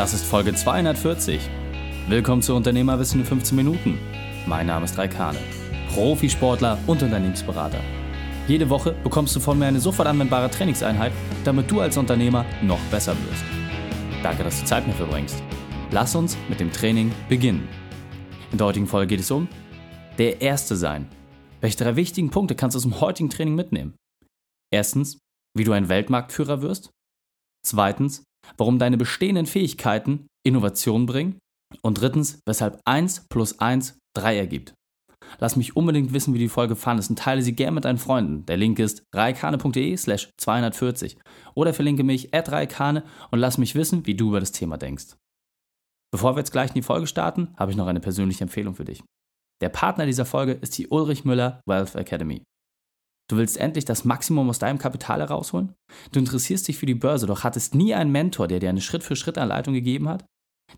Das ist Folge 240. Willkommen zu Unternehmerwissen in 15 Minuten. Mein Name ist Raikane, Profisportler und Unternehmensberater. Jede Woche bekommst du von mir eine sofort anwendbare Trainingseinheit, damit du als Unternehmer noch besser wirst. Danke, dass du Zeit mit mir verbringst. Lass uns mit dem Training beginnen. In der heutigen Folge geht es um der Erste sein. Welche drei wichtigen Punkte kannst du aus dem heutigen Training mitnehmen? Erstens, wie du ein Weltmarktführer wirst. Zweitens, warum deine bestehenden Fähigkeiten Innovation bringen. Und drittens, weshalb 1 plus 1 3 ergibt. Lass mich unbedingt wissen, wie die Folge fandest und teile sie gerne mit deinen Freunden. Der Link ist reikane.de slash 240 oder verlinke mich at reikane und lass mich wissen, wie du über das Thema denkst. Bevor wir jetzt gleich in die Folge starten, habe ich noch eine persönliche Empfehlung für dich. Der Partner dieser Folge ist die Ulrich Müller Wealth Academy. Du willst endlich das Maximum aus deinem Kapital herausholen? Du interessierst dich für die Börse, doch hattest nie einen Mentor, der dir eine Schritt-für-Schritt-Anleitung gegeben hat?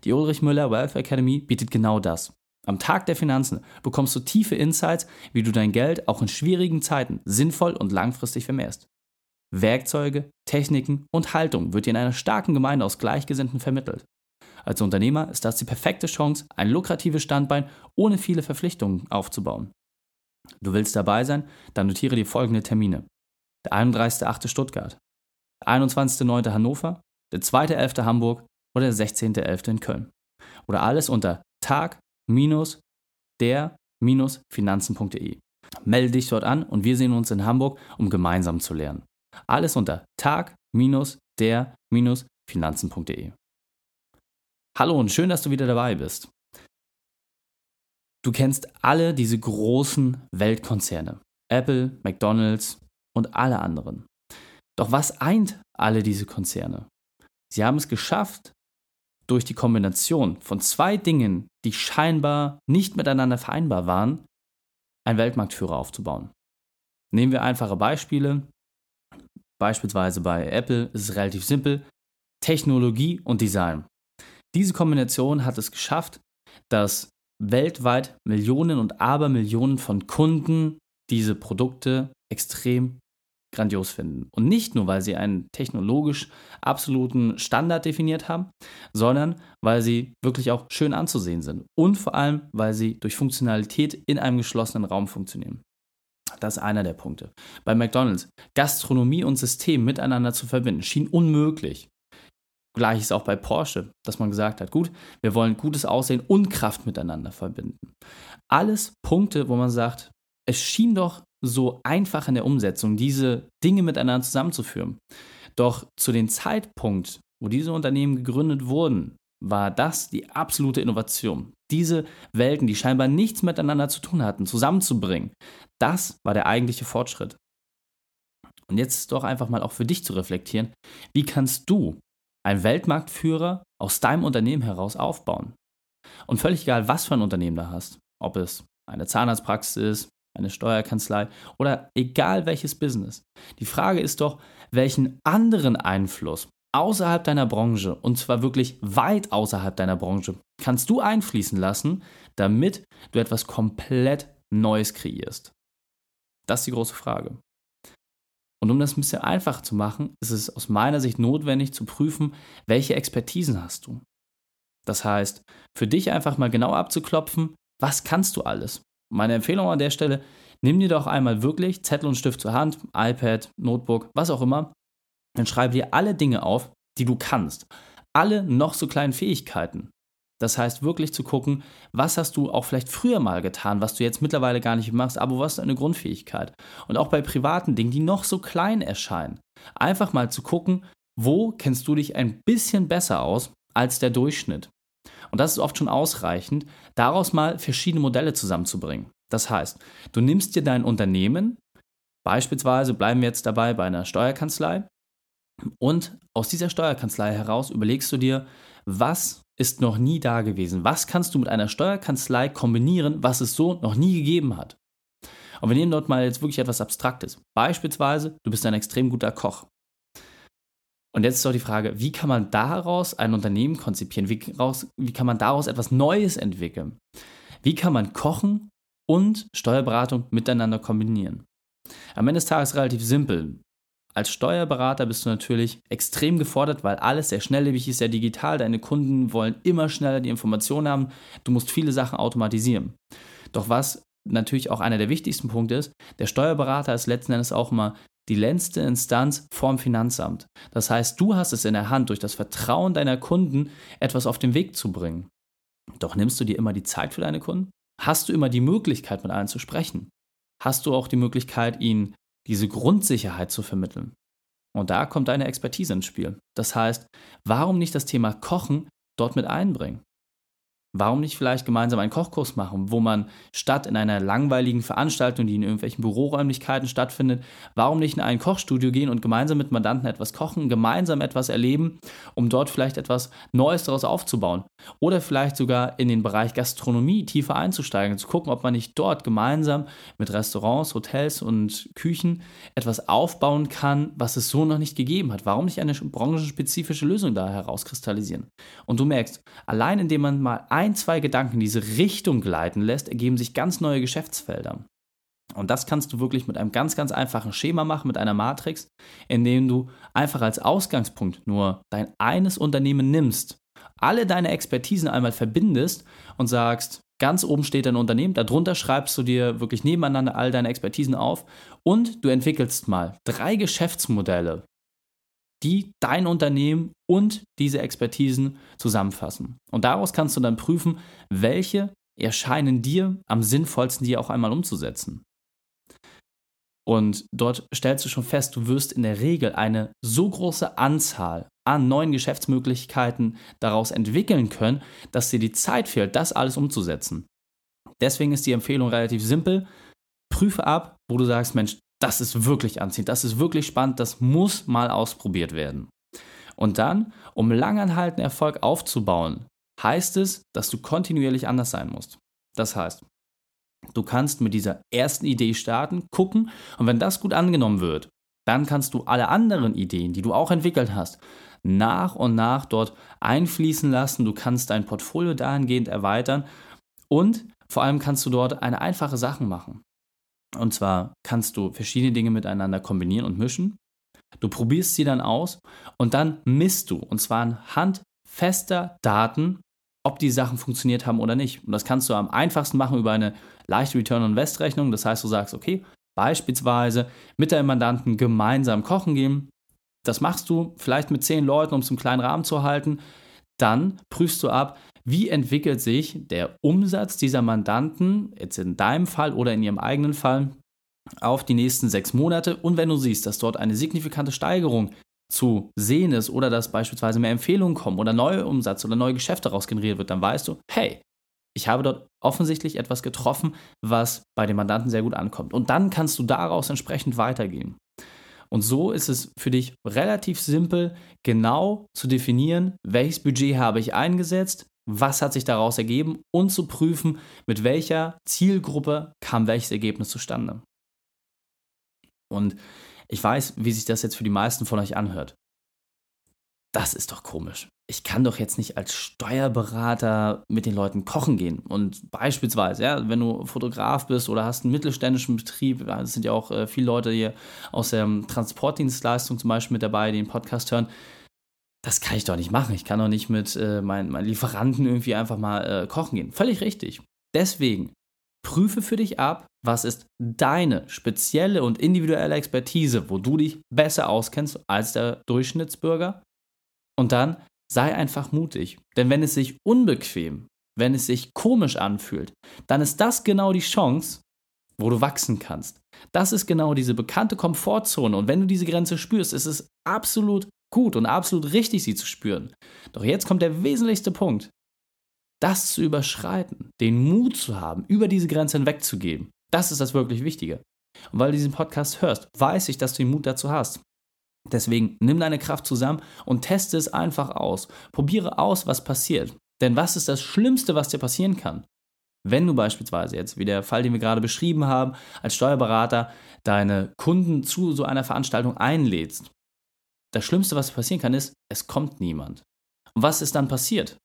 Die Ulrich Müller Wealth Academy bietet genau das. Am Tag der Finanzen bekommst du tiefe Insights, wie du dein Geld auch in schwierigen Zeiten sinnvoll und langfristig vermehrst. Werkzeuge, Techniken und Haltung wird dir in einer starken Gemeinde aus Gleichgesinnten vermittelt. Als Unternehmer ist das die perfekte Chance, ein lukratives Standbein ohne viele Verpflichtungen aufzubauen. Du willst dabei sein? Dann notiere dir folgende Termine. Der 31.8. Stuttgart, der 21.9. Hannover, der 2.11. Hamburg oder der 16.11. in Köln. Oder alles unter tag-der-finanzen.de. Melde dich dort an und wir sehen uns in Hamburg, um gemeinsam zu lernen. Alles unter tag-der-finanzen.de. Hallo und schön, dass du wieder dabei bist. Du kennst alle diese großen Weltkonzerne. Apple, McDonald's und alle anderen. Doch was eint alle diese Konzerne? Sie haben es geschafft, durch die Kombination von zwei Dingen, die scheinbar nicht miteinander vereinbar waren, einen Weltmarktführer aufzubauen. Nehmen wir einfache Beispiele. Beispielsweise bei Apple ist es relativ simpel. Technologie und Design. Diese Kombination hat es geschafft, dass weltweit Millionen und Abermillionen von Kunden diese Produkte extrem grandios finden. Und nicht nur, weil sie einen technologisch absoluten Standard definiert haben, sondern weil sie wirklich auch schön anzusehen sind. Und vor allem, weil sie durch Funktionalität in einem geschlossenen Raum funktionieren. Das ist einer der Punkte. Bei McDonald's, Gastronomie und System miteinander zu verbinden, schien unmöglich. Gleiches auch bei Porsche, dass man gesagt hat, gut, wir wollen gutes Aussehen und Kraft miteinander verbinden. Alles Punkte, wo man sagt, es schien doch so einfach in der Umsetzung, diese Dinge miteinander zusammenzuführen. Doch zu dem Zeitpunkt, wo diese Unternehmen gegründet wurden, war das die absolute Innovation. Diese Welten, die scheinbar nichts miteinander zu tun hatten, zusammenzubringen, das war der eigentliche Fortschritt. Und jetzt doch einfach mal auch für dich zu reflektieren, wie kannst du einen Weltmarktführer aus deinem Unternehmen heraus aufbauen. Und völlig egal, was für ein Unternehmen du hast, ob es eine Zahnarztpraxis ist, eine Steuerkanzlei oder egal welches Business. Die Frage ist doch, welchen anderen Einfluss außerhalb deiner Branche, und zwar wirklich weit außerhalb deiner Branche, kannst du einfließen lassen, damit du etwas komplett Neues kreierst? Das ist die große Frage. Und um das ein bisschen einfach zu machen, ist es aus meiner Sicht notwendig zu prüfen, welche Expertisen hast du. Das heißt, für dich einfach mal genau abzuklopfen, was kannst du alles? Meine Empfehlung an der Stelle, nimm dir doch einmal wirklich Zettel und Stift zur Hand, iPad, Notebook, was auch immer, dann schreibe dir alle Dinge auf, die du kannst. Alle noch so kleinen Fähigkeiten. Das heißt, wirklich zu gucken, was hast du auch vielleicht früher mal getan, was du jetzt mittlerweile gar nicht machst, aber was ist deine Grundfähigkeit? Und auch bei privaten Dingen, die noch so klein erscheinen. Einfach mal zu gucken, wo kennst du dich ein bisschen besser aus als der Durchschnitt? Und das ist oft schon ausreichend, daraus mal verschiedene Modelle zusammenzubringen. Das heißt, du nimmst dir dein Unternehmen, beispielsweise bleiben wir jetzt dabei bei einer Steuerkanzlei, und aus dieser Steuerkanzlei heraus überlegst du dir, was ist noch nie da gewesen? Was kannst du mit einer Steuerkanzlei kombinieren, was es so noch nie gegeben hat? Und wir nehmen dort mal jetzt wirklich etwas Abstraktes. Beispielsweise, du bist ein extrem guter Koch. Und jetzt ist doch die Frage, wie kann man daraus ein Unternehmen konzipieren? Wie, raus, wie kann man daraus etwas Neues entwickeln? Wie kann man Kochen und Steuerberatung miteinander kombinieren? Am Ende des Tages relativ simpel. Als Steuerberater bist du natürlich extrem gefordert, weil alles sehr schnelllebig ist, sehr digital. Deine Kunden wollen immer schneller die Informationen haben. Du musst viele Sachen automatisieren. Doch was natürlich auch einer der wichtigsten Punkte ist, der Steuerberater ist letzten Endes auch immer die letzte Instanz vorm Finanzamt. Das heißt, du hast es in der Hand, durch das Vertrauen deiner Kunden etwas auf den Weg zu bringen. Doch nimmst du dir immer die Zeit für deine Kunden? Hast du immer die Möglichkeit, mit allen zu sprechen? Hast du auch die Möglichkeit, ihnen diese Grundsicherheit zu vermitteln? Und da kommt deine Expertise ins Spiel. Das heißt, warum nicht das Thema Kochen dort mit einbringen? Warum nicht vielleicht gemeinsam einen Kochkurs machen, wo man statt in einer langweiligen Veranstaltung, die in irgendwelchen Büroräumlichkeiten stattfindet, warum nicht in ein Kochstudio gehen und gemeinsam mit Mandanten etwas kochen, gemeinsam etwas erleben, um dort vielleicht etwas Neues daraus aufzubauen? Oder vielleicht sogar in den Bereich Gastronomie tiefer einzusteigen, zu gucken, ob man nicht dort gemeinsam mit Restaurants, Hotels und Küchen etwas aufbauen kann, was es so noch nicht gegeben hat. Warum nicht eine branchenspezifische Lösung da herauskristallisieren? Und du merkst, allein indem man mal ein ein, zwei Gedanken in diese Richtung gleiten lässt, ergeben sich ganz neue Geschäftsfelder. Und das kannst du wirklich mit einem ganz, ganz einfachen Schema machen, mit einer Matrix, in dem du einfach als Ausgangspunkt nur dein eines Unternehmen nimmst, alle deine Expertisen einmal verbindest und sagst, ganz oben steht dein Unternehmen, darunter schreibst du dir wirklich nebeneinander all deine Expertisen auf und du entwickelst mal drei Geschäftsmodelle, die dein Unternehmen und diese Expertisen zusammenfassen. Und daraus kannst du dann prüfen, welche erscheinen dir am sinnvollsten, die auch einmal umzusetzen. Und dort stellst du schon fest, du wirst in der Regel eine so große Anzahl an neuen Geschäftsmöglichkeiten daraus entwickeln können, dass dir die Zeit fehlt, das alles umzusetzen. Deswegen ist die Empfehlung relativ simpel. Prüfe ab, wo du sagst, Mensch, das ist wirklich anziehend, das ist wirklich spannend, das muss mal ausprobiert werden. Und dann, um langanhaltenden Erfolg aufzubauen, heißt es, dass du kontinuierlich anders sein musst. Das heißt, du kannst mit dieser ersten Idee starten, gucken und wenn das gut angenommen wird, dann kannst du alle anderen Ideen, die du auch entwickelt hast, nach und nach dort einfließen lassen. Du kannst dein Portfolio dahingehend erweitern und vor allem kannst du dort eine einfache Sache machen. Und zwar kannst du verschiedene Dinge miteinander kombinieren und mischen. Du probierst sie dann aus und dann misst du, und zwar anhand fester Daten, ob die Sachen funktioniert haben oder nicht. Und das kannst du am einfachsten machen über eine leichte Return-on-Invest-Rechnung. Das heißt, du sagst, okay, beispielsweise mit deinem Mandanten gemeinsam kochen gehen. Das machst du vielleicht mit zehn Leuten, um es im kleinen Rahmen zu halten. Dann prüfst du ab, wie entwickelt sich der Umsatz dieser Mandanten, jetzt in deinem Fall oder in ihrem eigenen Fall, auf die nächsten sechs Monate? Und wenn du siehst, dass dort eine signifikante Steigerung zu sehen ist oder dass beispielsweise mehr Empfehlungen kommen oder neue Umsatz oder neue Geschäfte daraus generiert wird, dann weißt du, hey, ich habe dort offensichtlich etwas getroffen, was bei den Mandanten sehr gut ankommt. Und dann kannst du daraus entsprechend weitergehen. Und so ist es für dich relativ simpel, genau zu definieren, welches Budget habe ich eingesetzt, was hat sich daraus ergeben und zu prüfen, mit welcher Zielgruppe kam welches Ergebnis zustande. Und ich weiß, wie sich das jetzt für die meisten von euch anhört. Das ist doch komisch. Ich kann doch jetzt nicht als Steuerberater mit den Leuten kochen gehen. Und beispielsweise, ja, wenn du Fotograf bist oder hast einen mittelständischen Betrieb, es sind ja auch äh, viele Leute hier aus der Transportdienstleistung zum Beispiel mit dabei, die den Podcast hören, das kann ich doch nicht machen. Ich kann doch nicht mit äh, meinen, meinen, Lieferanten irgendwie einfach mal äh, kochen gehen. Völlig richtig. Deswegen prüfe für dich ab, was ist deine spezielle und individuelle Expertise, wo du dich besser auskennst als der Durchschnittsbürger. Und dann sei einfach mutig. Denn wenn es sich unbequem, wenn es sich komisch anfühlt, dann ist das genau die Chance, wo du wachsen kannst. Das ist genau diese bekannte Komfortzone. Und wenn du diese Grenze spürst, ist es absolut gut und absolut richtig, sie zu spüren. Doch jetzt kommt der wesentlichste Punkt. Das zu überschreiten, den Mut zu haben, über diese Grenze hinwegzugeben, das ist das wirklich Wichtige. Und weil du diesen Podcast hörst, weiß ich, dass du den Mut dazu hast. Deswegen nimm deine Kraft zusammen und teste es einfach aus. Probiere aus, was passiert. Denn was ist das Schlimmste, was dir passieren kann? Wenn du beispielsweise jetzt, wie der Fall, den wir gerade beschrieben haben, als Steuerberater deine Kunden zu so einer Veranstaltung einlädst das Schlimmste, was passieren kann, ist, es kommt niemand. Und was ist dann passiert?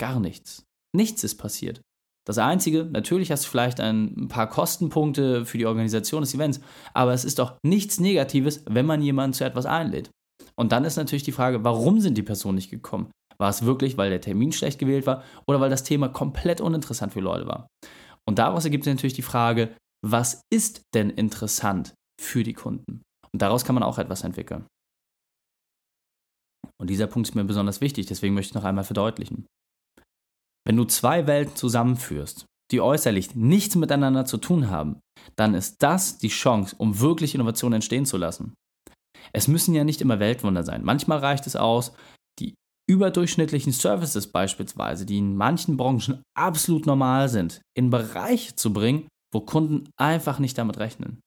Gar nichts. Nichts ist passiert. Das Einzige, natürlich hast du vielleicht ein paar Kostenpunkte für die Organisation des Events, aber es ist doch nichts Negatives, wenn man jemanden zu etwas einlädt. Und dann ist natürlich die Frage, warum sind die Personen nicht gekommen? War es wirklich, weil der Termin schlecht gewählt war oder weil das Thema komplett uninteressant für Leute war? Und daraus ergibt sich natürlich die Frage, was ist denn interessant für die Kunden? Und daraus kann man auch etwas entwickeln. Und dieser Punkt ist mir besonders wichtig, deswegen möchte ich noch einmal verdeutlichen. Wenn du zwei Welten zusammenführst, die äußerlich nichts miteinander zu tun haben, dann ist das die Chance, um wirklich Innovation entstehen zu lassen. Es müssen ja nicht immer Weltwunder sein. Manchmal reicht es aus, die überdurchschnittlichen Services beispielsweise, die in manchen Branchen absolut normal sind, in Bereiche zu bringen, wo Kunden einfach nicht damit rechnen.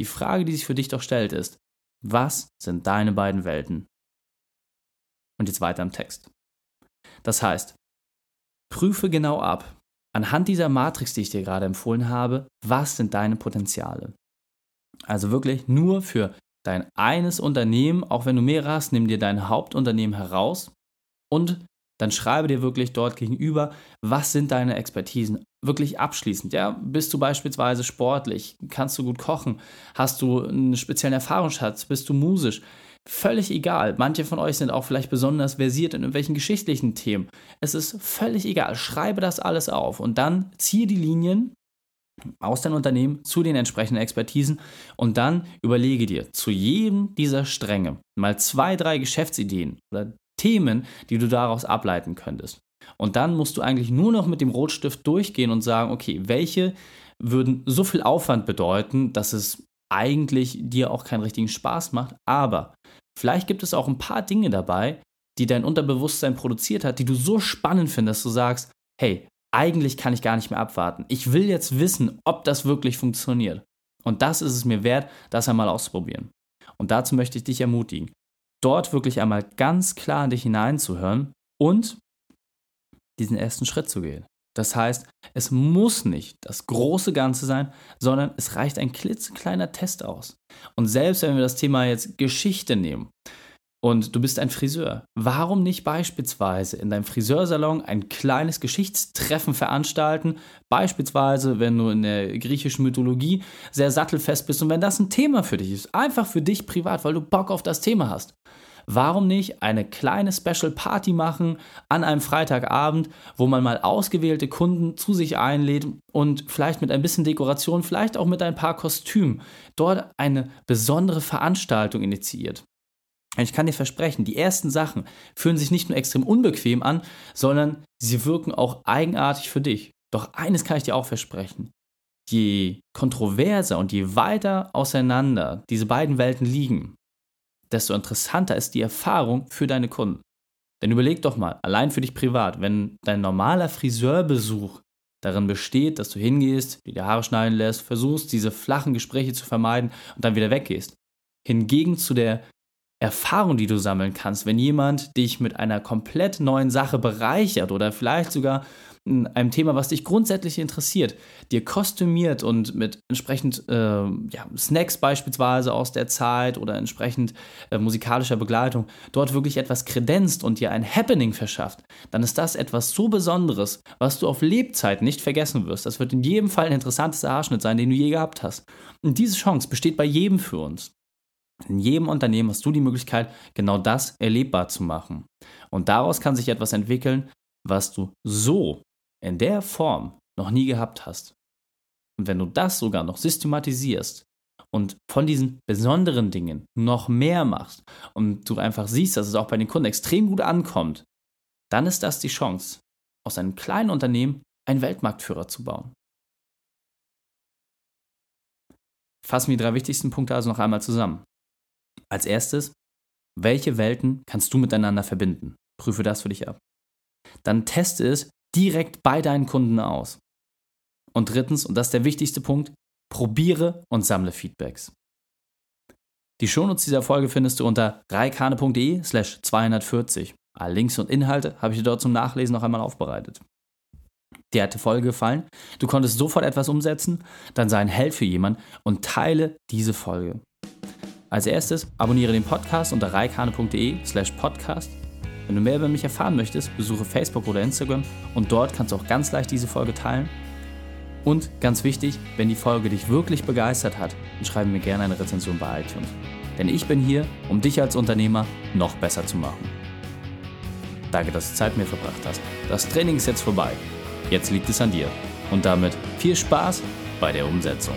Die Frage, die sich für dich doch stellt, ist, was sind deine beiden Welten? Und jetzt weiter im Text. Das heißt, prüfe genau ab, anhand dieser Matrix, die ich dir gerade empfohlen habe, was sind deine Potenziale. Also wirklich nur für dein eines Unternehmen, auch wenn du mehrere hast, nimm dir dein Hauptunternehmen heraus und dann schreibe dir wirklich dort gegenüber, was sind deine Expertisen. Wirklich abschließend. Ja, bist du beispielsweise sportlich? Kannst du gut kochen? Hast du einen speziellen Erfahrungsschatz? Bist du musisch? Völlig egal. Manche von euch sind auch vielleicht besonders versiert in irgendwelchen geschichtlichen Themen. Es ist völlig egal. Schreibe das alles auf und dann ziehe die Linien aus deinem Unternehmen zu den entsprechenden Expertisen und dann überlege dir zu jedem dieser Stränge mal zwei, drei Geschäftsideen oder Themen, die du daraus ableiten könntest. Und dann musst du eigentlich nur noch mit dem Rotstift durchgehen und sagen, okay, welche würden so viel Aufwand bedeuten, dass es eigentlich dir auch keinen richtigen Spaß macht, aber vielleicht gibt es auch ein paar Dinge dabei, die dein Unterbewusstsein produziert hat, die du so spannend findest, dass du sagst, hey, eigentlich kann ich gar nicht mehr abwarten. Ich will jetzt wissen, ob das wirklich funktioniert. Und das ist es mir wert, das einmal auszuprobieren. Und dazu möchte ich dich ermutigen, dort wirklich einmal ganz klar in dich hineinzuhören und diesen ersten Schritt zu gehen. Das heißt, es muss nicht das große Ganze sein, sondern es reicht ein klitzekleiner Test aus. Und selbst wenn wir das Thema jetzt Geschichte nehmen, und du bist ein Friseur. Warum nicht beispielsweise in deinem Friseursalon ein kleines Geschichtstreffen veranstalten? Beispielsweise, wenn du in der griechischen Mythologie sehr sattelfest bist und wenn das ein Thema für dich ist, einfach für dich privat, weil du Bock auf das Thema hast. Warum nicht eine kleine Special Party machen an einem Freitagabend, wo man mal ausgewählte Kunden zu sich einlädt und vielleicht mit ein bisschen Dekoration, vielleicht auch mit ein paar Kostümen dort eine besondere Veranstaltung initiiert? Ich kann dir versprechen, die ersten Sachen fühlen sich nicht nur extrem unbequem an, sondern sie wirken auch eigenartig für dich. Doch eines kann ich dir auch versprechen. Je kontroverser und je weiter auseinander diese beiden Welten liegen, desto interessanter ist die Erfahrung für deine Kunden. Denn überleg doch mal, allein für dich privat, wenn dein normaler Friseurbesuch darin besteht, dass du hingehst, dir die Haare schneiden lässt, versuchst, diese flachen Gespräche zu vermeiden und dann wieder weggehst. Hingegen zu der Erfahrung, die du sammeln kannst, wenn jemand dich mit einer komplett neuen Sache bereichert oder vielleicht sogar einem Thema, was dich grundsätzlich interessiert, dir kostümiert und mit entsprechend äh, ja, Snacks beispielsweise aus der Zeit oder entsprechend äh, musikalischer Begleitung dort wirklich etwas kredenzt und dir ein Happening verschafft, dann ist das etwas so Besonderes, was du auf Lebzeit nicht vergessen wirst. Das wird in jedem Fall ein interessantester Haarschnitt sein, den du je gehabt hast. Und diese Chance besteht bei jedem für uns. In jedem Unternehmen hast du die Möglichkeit, genau das erlebbar zu machen. Und daraus kann sich etwas entwickeln, was du so in der Form noch nie gehabt hast. Und wenn du das sogar noch systematisierst und von diesen besonderen Dingen noch mehr machst und du einfach siehst, dass es auch bei den Kunden extrem gut ankommt, dann ist das die Chance, aus einem kleinen Unternehmen einen Weltmarktführer zu bauen. Fassen wir die drei wichtigsten Punkte also noch einmal zusammen. Als erstes, welche Welten kannst du miteinander verbinden? Prüfe das für dich ab. Dann teste es direkt bei deinen Kunden aus. Und drittens, und das ist der wichtigste Punkt, probiere und sammle Feedbacks. Die Shownotes dieser Folge findest du unter reikane.de slash 240. Alle Links und Inhalte habe ich dir dort zum Nachlesen noch einmal aufbereitet. Dir hat die Folge gefallen? Du konntest sofort etwas umsetzen? Dann sei ein Held für jemanden und teile diese Folge. Als erstes abonniere den Podcast unter reikane.de slash podcast. Wenn du mehr über mich erfahren möchtest, besuche Facebook oder Instagram und dort kannst du auch ganz leicht diese Folge teilen. Und ganz wichtig, wenn die Folge dich wirklich begeistert hat, dann schreibe mir gerne eine Rezension bei iTunes. Denn ich bin hier, um dich als Unternehmer noch besser zu machen. Danke, dass du Zeit mit mir verbracht hast. Das Training ist jetzt vorbei. Jetzt liegt es an dir. Und damit viel Spaß bei der Umsetzung.